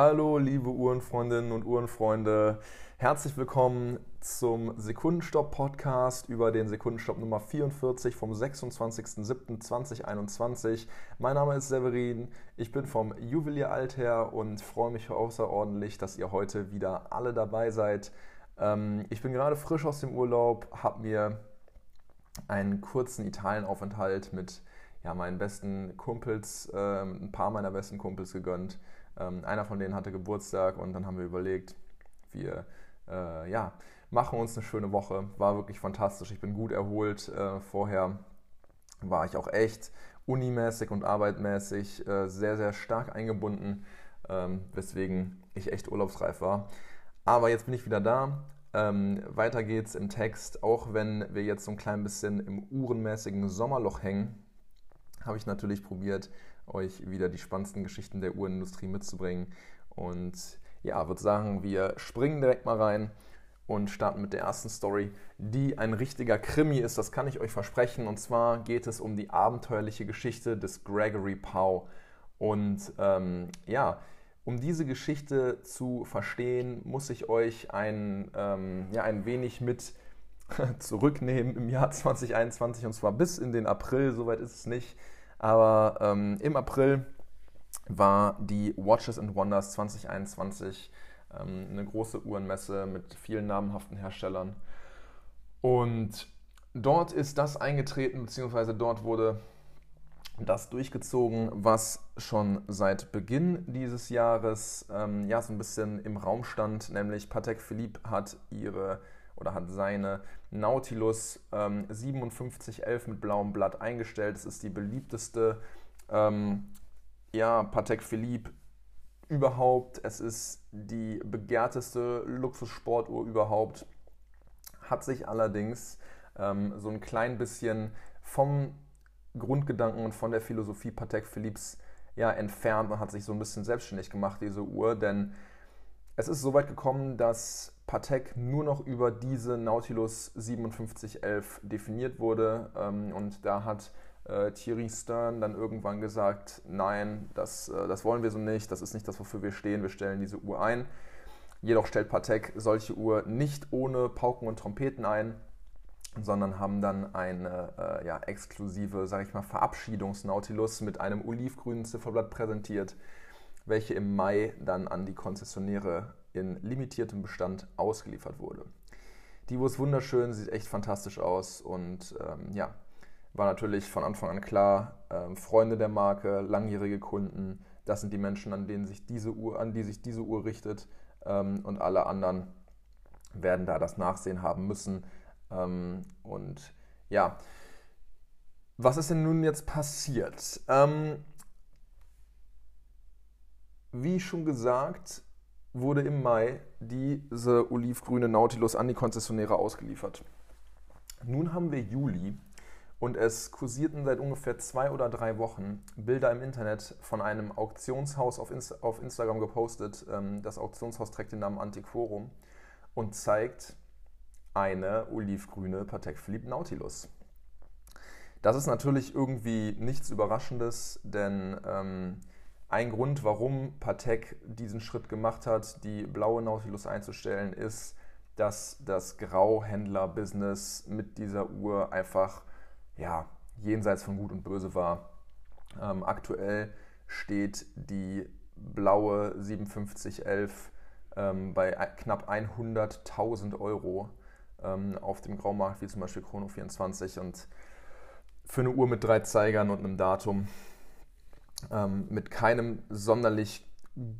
Hallo, liebe Uhrenfreundinnen und Uhrenfreunde. Herzlich willkommen zum Sekundenstopp-Podcast über den Sekundenstopp Nummer 44 vom 26.07.2021. Mein Name ist Severin, ich bin vom Juwelier Alther und freue mich außerordentlich, dass ihr heute wieder alle dabei seid. Ähm, ich bin gerade frisch aus dem Urlaub, habe mir einen kurzen Italienaufenthalt mit ja, meinen besten Kumpels, äh, ein paar meiner besten Kumpels gegönnt. Ähm, einer von denen hatte Geburtstag und dann haben wir überlegt, wir äh, ja, machen uns eine schöne Woche. War wirklich fantastisch. Ich bin gut erholt. Äh, vorher war ich auch echt unimäßig und arbeitmäßig äh, sehr, sehr stark eingebunden, ähm, weswegen ich echt urlaubsreif war. Aber jetzt bin ich wieder da. Ähm, weiter geht's im Text. Auch wenn wir jetzt so ein klein bisschen im uhrenmäßigen Sommerloch hängen, habe ich natürlich probiert, euch wieder die spannendsten Geschichten der Uhrenindustrie mitzubringen. Und ja, würde sagen, wir springen direkt mal rein und starten mit der ersten Story, die ein richtiger Krimi ist, das kann ich euch versprechen. Und zwar geht es um die abenteuerliche Geschichte des Gregory Pow. Und ähm, ja, um diese Geschichte zu verstehen, muss ich euch ein, ähm, ja, ein wenig mit zurücknehmen im Jahr 2021 und zwar bis in den April, soweit ist es nicht. Aber ähm, im April war die Watches and Wonders 2021 ähm, eine große Uhrenmesse mit vielen namhaften Herstellern. Und dort ist das eingetreten, beziehungsweise dort wurde das durchgezogen, was schon seit Beginn dieses Jahres ähm, ja so ein bisschen im Raum stand, nämlich Patek Philippe hat ihre oder hat seine Nautilus ähm, 5711 mit blauem Blatt eingestellt. Es ist die beliebteste ähm, ja, Patek Philippe überhaupt. Es ist die begehrteste Luxussportuhr überhaupt. Hat sich allerdings ähm, so ein klein bisschen vom Grundgedanken und von der Philosophie Patek Philipps ja, entfernt und hat sich so ein bisschen selbstständig gemacht, diese Uhr. Denn es ist so weit gekommen, dass Patek nur noch über diese Nautilus 5711 definiert wurde. Ähm, und da hat äh, Thierry Stern dann irgendwann gesagt, nein, das, äh, das wollen wir so nicht, das ist nicht das, wofür wir stehen, wir stellen diese Uhr ein. Jedoch stellt Patek solche Uhr nicht ohne Pauken und Trompeten ein, sondern haben dann eine äh, ja, exklusive, sage ich mal, Verabschiedungsnautilus mit einem olivgrünen Zifferblatt präsentiert, welche im Mai dann an die Konzessionäre in limitiertem Bestand ausgeliefert wurde. Die Uhr ist wunderschön, sieht echt fantastisch aus und ähm, ja, war natürlich von Anfang an klar, ähm, Freunde der Marke, langjährige Kunden, das sind die Menschen, an denen sich diese Uhr, an die sich diese Uhr richtet ähm, und alle anderen werden da das Nachsehen haben müssen. Ähm, und ja, was ist denn nun jetzt passiert? Ähm, wie schon gesagt, wurde im Mai diese olivgrüne Nautilus an die Konzessionäre ausgeliefert. Nun haben wir Juli und es kursierten seit ungefähr zwei oder drei Wochen Bilder im Internet von einem Auktionshaus auf, Inst auf Instagram gepostet. Ähm, das Auktionshaus trägt den Namen Antiquorum und zeigt eine olivgrüne Patek Philippe Nautilus. Das ist natürlich irgendwie nichts Überraschendes, denn ähm, ein Grund, warum Patek diesen Schritt gemacht hat, die blaue Nautilus einzustellen, ist, dass das Grauhändler-Business mit dieser Uhr einfach ja, jenseits von Gut und Böse war. Ähm, aktuell steht die blaue 5711 ähm, bei knapp 100.000 Euro ähm, auf dem Graumarkt, wie zum Beispiel Chrono 24. Und für eine Uhr mit drei Zeigern und einem Datum ähm, mit keinem sonderlich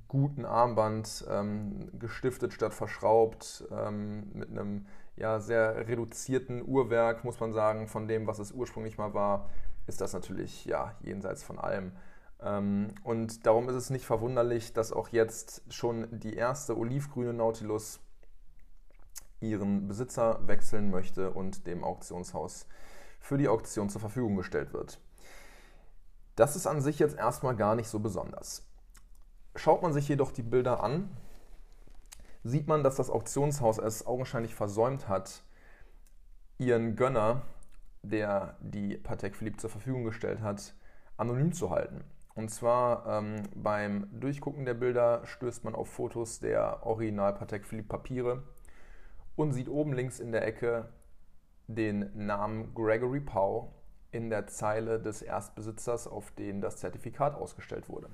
guten Armband ähm, gestiftet statt verschraubt, ähm, mit einem ja, sehr reduzierten Uhrwerk, muss man sagen, von dem, was es ursprünglich mal war, ist das natürlich ja, jenseits von allem. Ähm, und darum ist es nicht verwunderlich, dass auch jetzt schon die erste olivgrüne Nautilus ihren Besitzer wechseln möchte und dem Auktionshaus für die Auktion zur Verfügung gestellt wird. Das ist an sich jetzt erstmal gar nicht so besonders. Schaut man sich jedoch die Bilder an, sieht man, dass das Auktionshaus es augenscheinlich versäumt hat, ihren Gönner, der die Patek Philippe zur Verfügung gestellt hat, anonym zu halten. Und zwar ähm, beim Durchgucken der Bilder stößt man auf Fotos der Original Patek Philippe Papiere und sieht oben links in der Ecke den Namen Gregory Pau in der Zeile des Erstbesitzers, auf den das Zertifikat ausgestellt wurde.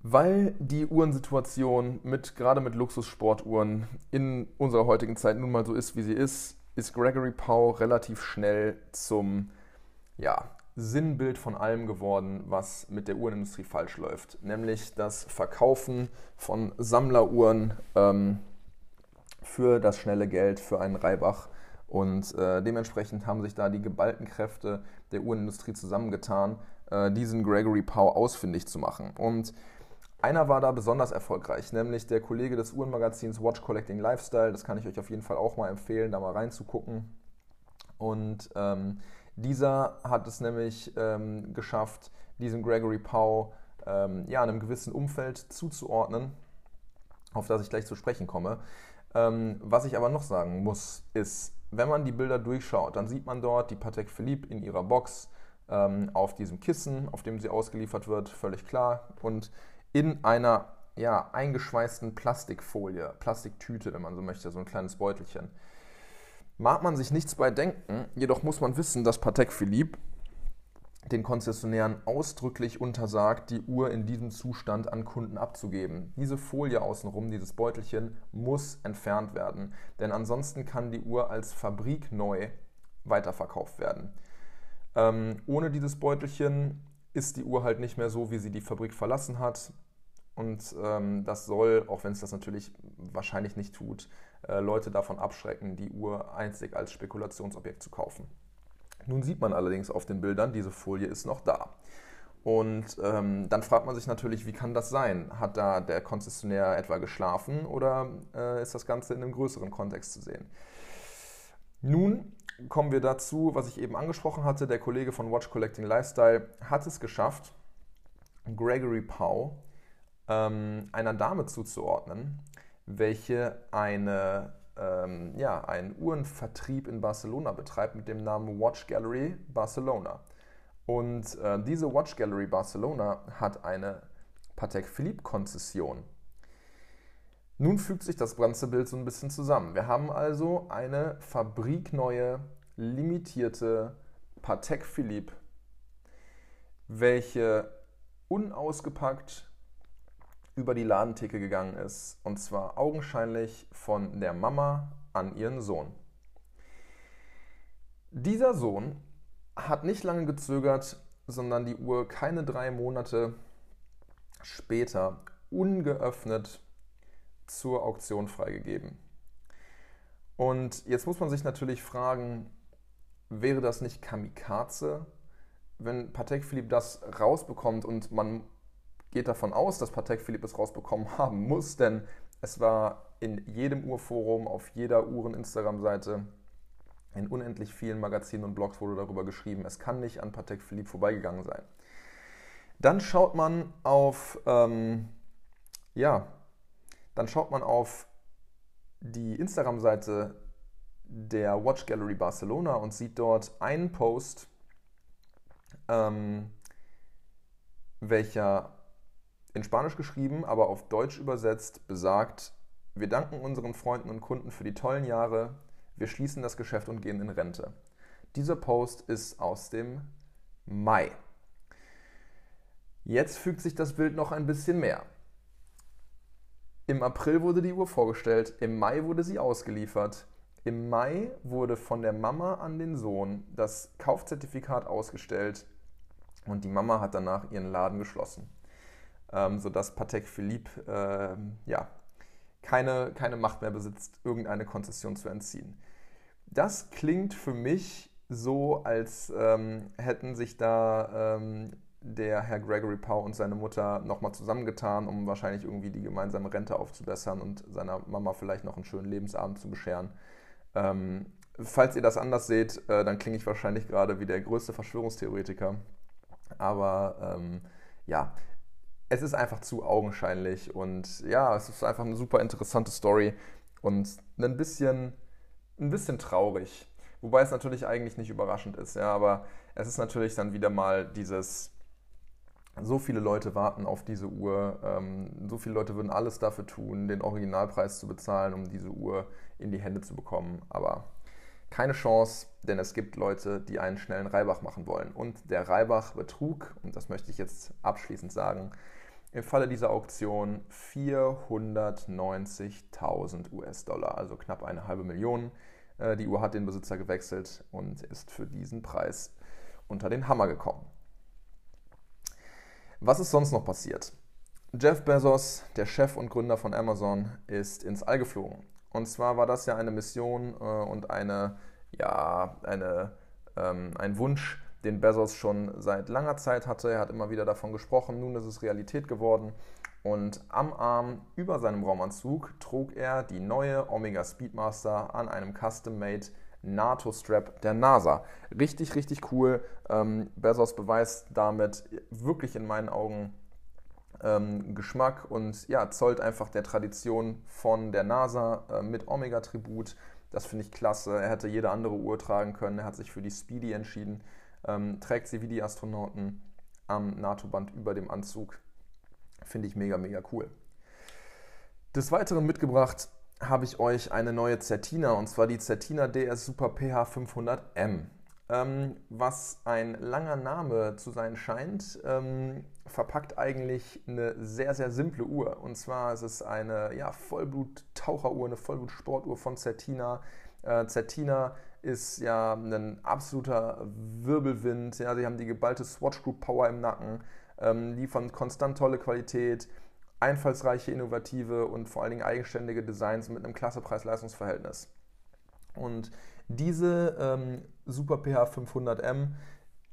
Weil die Uhrensituation mit, gerade mit Luxussportuhren in unserer heutigen Zeit nun mal so ist, wie sie ist, ist Gregory Pau relativ schnell zum ja, Sinnbild von allem geworden, was mit der Uhrenindustrie falsch läuft. Nämlich das Verkaufen von Sammleruhren ähm, für das schnelle Geld, für einen Reibach. Und äh, dementsprechend haben sich da die geballten Kräfte der Uhrenindustrie zusammengetan, äh, diesen Gregory Pau ausfindig zu machen. Und einer war da besonders erfolgreich, nämlich der Kollege des Uhrenmagazins Watch Collecting Lifestyle. Das kann ich euch auf jeden Fall auch mal empfehlen, da mal reinzugucken. Und ähm, dieser hat es nämlich ähm, geschafft, diesen Gregory Pau ähm, ja, einem gewissen Umfeld zuzuordnen, auf das ich gleich zu sprechen komme. Ähm, was ich aber noch sagen muss, ist, wenn man die Bilder durchschaut, dann sieht man dort die Patek Philippe in ihrer Box ähm, auf diesem Kissen, auf dem sie ausgeliefert wird, völlig klar. Und in einer ja, eingeschweißten Plastikfolie, Plastiktüte, wenn man so möchte, so ein kleines Beutelchen. Mag man sich nichts bei denken, jedoch muss man wissen, dass Patek Philippe den Konzessionären ausdrücklich untersagt, die Uhr in diesem Zustand an Kunden abzugeben. Diese Folie außenrum, dieses Beutelchen, muss entfernt werden, denn ansonsten kann die Uhr als fabrikneu weiterverkauft werden. Ähm, ohne dieses Beutelchen ist die Uhr halt nicht mehr so, wie sie die Fabrik verlassen hat. Und ähm, das soll, auch wenn es das natürlich wahrscheinlich nicht tut, äh, Leute davon abschrecken, die Uhr einzig als Spekulationsobjekt zu kaufen. Nun sieht man allerdings auf den Bildern, diese Folie ist noch da. Und ähm, dann fragt man sich natürlich, wie kann das sein? Hat da der Konzessionär etwa geschlafen oder äh, ist das Ganze in einem größeren Kontext zu sehen? Nun kommen wir dazu, was ich eben angesprochen hatte. Der Kollege von Watch Collecting Lifestyle hat es geschafft, Gregory Pau ähm, einer Dame zuzuordnen, welche eine, ähm, ja, einen Uhrenvertrieb in Barcelona betreibt mit dem Namen Watch Gallery Barcelona. Und äh, diese Watch Gallery Barcelona hat eine Patek Philippe Konzession. Nun fügt sich das ganze Bild so ein bisschen zusammen. Wir haben also eine fabrikneue, limitierte Patek Philippe, welche unausgepackt über die Ladentheke gegangen ist. Und zwar augenscheinlich von der Mama an ihren Sohn. Dieser Sohn hat nicht lange gezögert, sondern die Uhr keine drei Monate später ungeöffnet zur Auktion freigegeben. Und jetzt muss man sich natürlich fragen, wäre das nicht Kamikaze, wenn Patek Philippe das rausbekommt und man geht davon aus, dass Patek Philippe es rausbekommen haben muss, denn es war in jedem Uhrforum, auf jeder Uhren-Instagram-Seite, in unendlich vielen Magazinen und Blogs wurde darüber geschrieben, es kann nicht an Patek Philippe vorbeigegangen sein. Dann schaut man auf, ähm, ja, dann schaut man auf die Instagram-Seite der Watch Gallery Barcelona und sieht dort einen Post, ähm, welcher in Spanisch geschrieben, aber auf Deutsch übersetzt, besagt, wir danken unseren Freunden und Kunden für die tollen Jahre, wir schließen das Geschäft und gehen in Rente. Dieser Post ist aus dem Mai. Jetzt fügt sich das Bild noch ein bisschen mehr. Im April wurde die Uhr vorgestellt, im Mai wurde sie ausgeliefert. Im Mai wurde von der Mama an den Sohn das Kaufzertifikat ausgestellt und die Mama hat danach ihren Laden geschlossen ähm, sodass Patek Philippe äh, ja, keine, keine Macht mehr besitzt, irgendeine Konzession zu entziehen. Das klingt für mich so, als ähm, hätten sich da ähm, der Herr Gregory Pau und seine Mutter nochmal zusammengetan, um wahrscheinlich irgendwie die gemeinsame Rente aufzubessern und seiner Mama vielleicht noch einen schönen Lebensabend zu bescheren. Ähm, falls ihr das anders seht, äh, dann klinge ich wahrscheinlich gerade wie der größte Verschwörungstheoretiker. Aber ähm, ja, es ist einfach zu augenscheinlich und ja, es ist einfach eine super interessante Story und ein bisschen, ein bisschen traurig. Wobei es natürlich eigentlich nicht überraschend ist, ja, aber es ist natürlich dann wieder mal dieses, so viele Leute warten auf diese Uhr, ähm, so viele Leute würden alles dafür tun, den Originalpreis zu bezahlen, um diese Uhr in die Hände zu bekommen. Aber keine Chance, denn es gibt Leute, die einen schnellen Reibach machen wollen. Und der Reibach-Betrug, und das möchte ich jetzt abschließend sagen, im Falle dieser Auktion 490.000 US-Dollar, also knapp eine halbe Million. Äh, die Uhr hat den Besitzer gewechselt und ist für diesen Preis unter den Hammer gekommen. Was ist sonst noch passiert? Jeff Bezos, der Chef und Gründer von Amazon, ist ins All geflogen. Und zwar war das ja eine Mission äh, und eine, ja, eine, ähm, ein Wunsch, den Bezos schon seit langer Zeit hatte. Er hat immer wieder davon gesprochen, nun ist es Realität geworden. Und am Arm über seinem Raumanzug trug er die neue Omega Speedmaster an einem Custom-Made NATO-Strap der NASA. Richtig, richtig cool. Ähm, Bezos beweist damit wirklich in meinen Augen ähm, Geschmack und ja, zollt einfach der Tradition von der NASA äh, mit Omega-Tribut. Das finde ich klasse. Er hätte jede andere Uhr tragen können. Er hat sich für die Speedy entschieden ähm, trägt sie wie die Astronauten am NATO-Band über dem Anzug. Finde ich mega, mega cool. Des Weiteren mitgebracht habe ich euch eine neue Certina und zwar die Certina DS Super PH 500M. Ähm, was ein langer Name zu sein scheint, ähm, verpackt eigentlich eine sehr, sehr simple Uhr. Und zwar ist es eine ja, Vollblut-Taucheruhr, eine Vollblut-Sportuhr von Certina. Äh, Certina ist ja ein absoluter Wirbelwind. Ja, sie haben die geballte Swatch Group Power im Nacken, ähm, liefern konstant tolle Qualität, einfallsreiche, innovative und vor allen Dingen eigenständige Designs mit einem klasse Preis-Leistungs-Verhältnis. Und diese ähm, Super PH 500M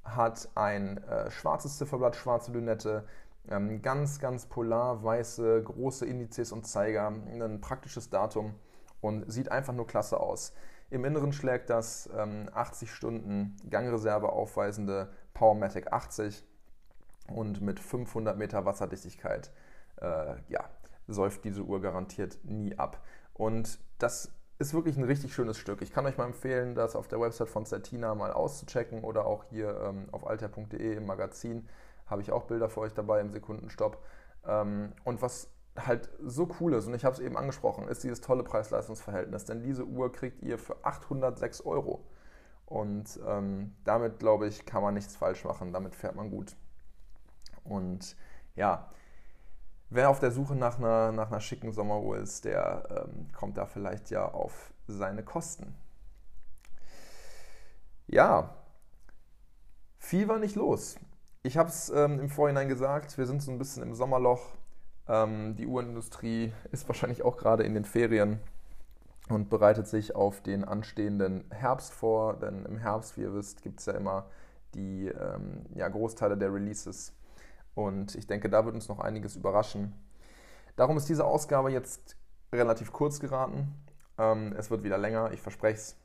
hat ein äh, schwarzes Zifferblatt, schwarze Lünette, ähm, ganz, ganz polar weiße, große Indizes und Zeiger, ein praktisches Datum und sieht einfach nur klasse aus. Im Inneren schlägt das ähm, 80 Stunden Gangreserve aufweisende Powermatic 80 und mit 500 Meter Wasserdichtigkeit äh, ja, säuft diese Uhr garantiert nie ab. Und das ist wirklich ein richtig schönes Stück. Ich kann euch mal empfehlen, das auf der Website von Certina mal auszuchecken oder auch hier ähm, auf alter.de im Magazin habe ich auch Bilder für euch dabei im Sekundenstopp. Ähm, und was halt so cool ist, und ich habe es eben angesprochen, ist dieses tolle Preis-Leistungs-Verhältnis. Denn diese Uhr kriegt ihr für 806 Euro. Und ähm, damit, glaube ich, kann man nichts falsch machen. Damit fährt man gut. Und ja, wer auf der Suche nach einer, nach einer schicken Sommeruhr ist, der ähm, kommt da vielleicht ja auf seine Kosten. Ja, viel war nicht los. Ich habe es ähm, im Vorhinein gesagt, wir sind so ein bisschen im Sommerloch. Ähm, die Uhrenindustrie ist wahrscheinlich auch gerade in den Ferien und bereitet sich auf den anstehenden Herbst vor, denn im Herbst, wie ihr wisst, gibt es ja immer die ähm, ja, Großteile der Releases und ich denke, da wird uns noch einiges überraschen. Darum ist diese Ausgabe jetzt relativ kurz geraten. Ähm, es wird wieder länger, ich verspreche es.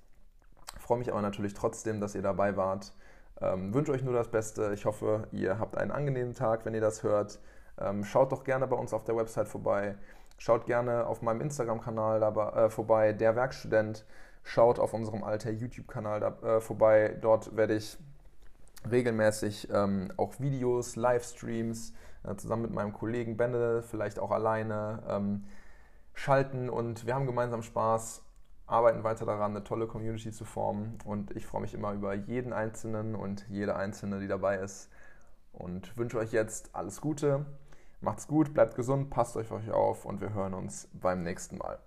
Freue mich aber natürlich trotzdem, dass ihr dabei wart. Ähm, wünsche euch nur das Beste. Ich hoffe, ihr habt einen angenehmen Tag, wenn ihr das hört. Ähm, schaut doch gerne bei uns auf der Website vorbei. Schaut gerne auf meinem Instagram-Kanal äh, vorbei, der Werkstudent. Schaut auf unserem alter YouTube-Kanal äh, vorbei. Dort werde ich regelmäßig ähm, auch Videos, Livestreams äh, zusammen mit meinem Kollegen Benne, vielleicht auch alleine ähm, schalten und wir haben gemeinsam Spaß, arbeiten weiter daran, eine tolle Community zu formen und ich freue mich immer über jeden Einzelnen und jede Einzelne, die dabei ist und wünsche euch jetzt alles Gute. Macht's gut, bleibt gesund, passt euch auf und wir hören uns beim nächsten Mal.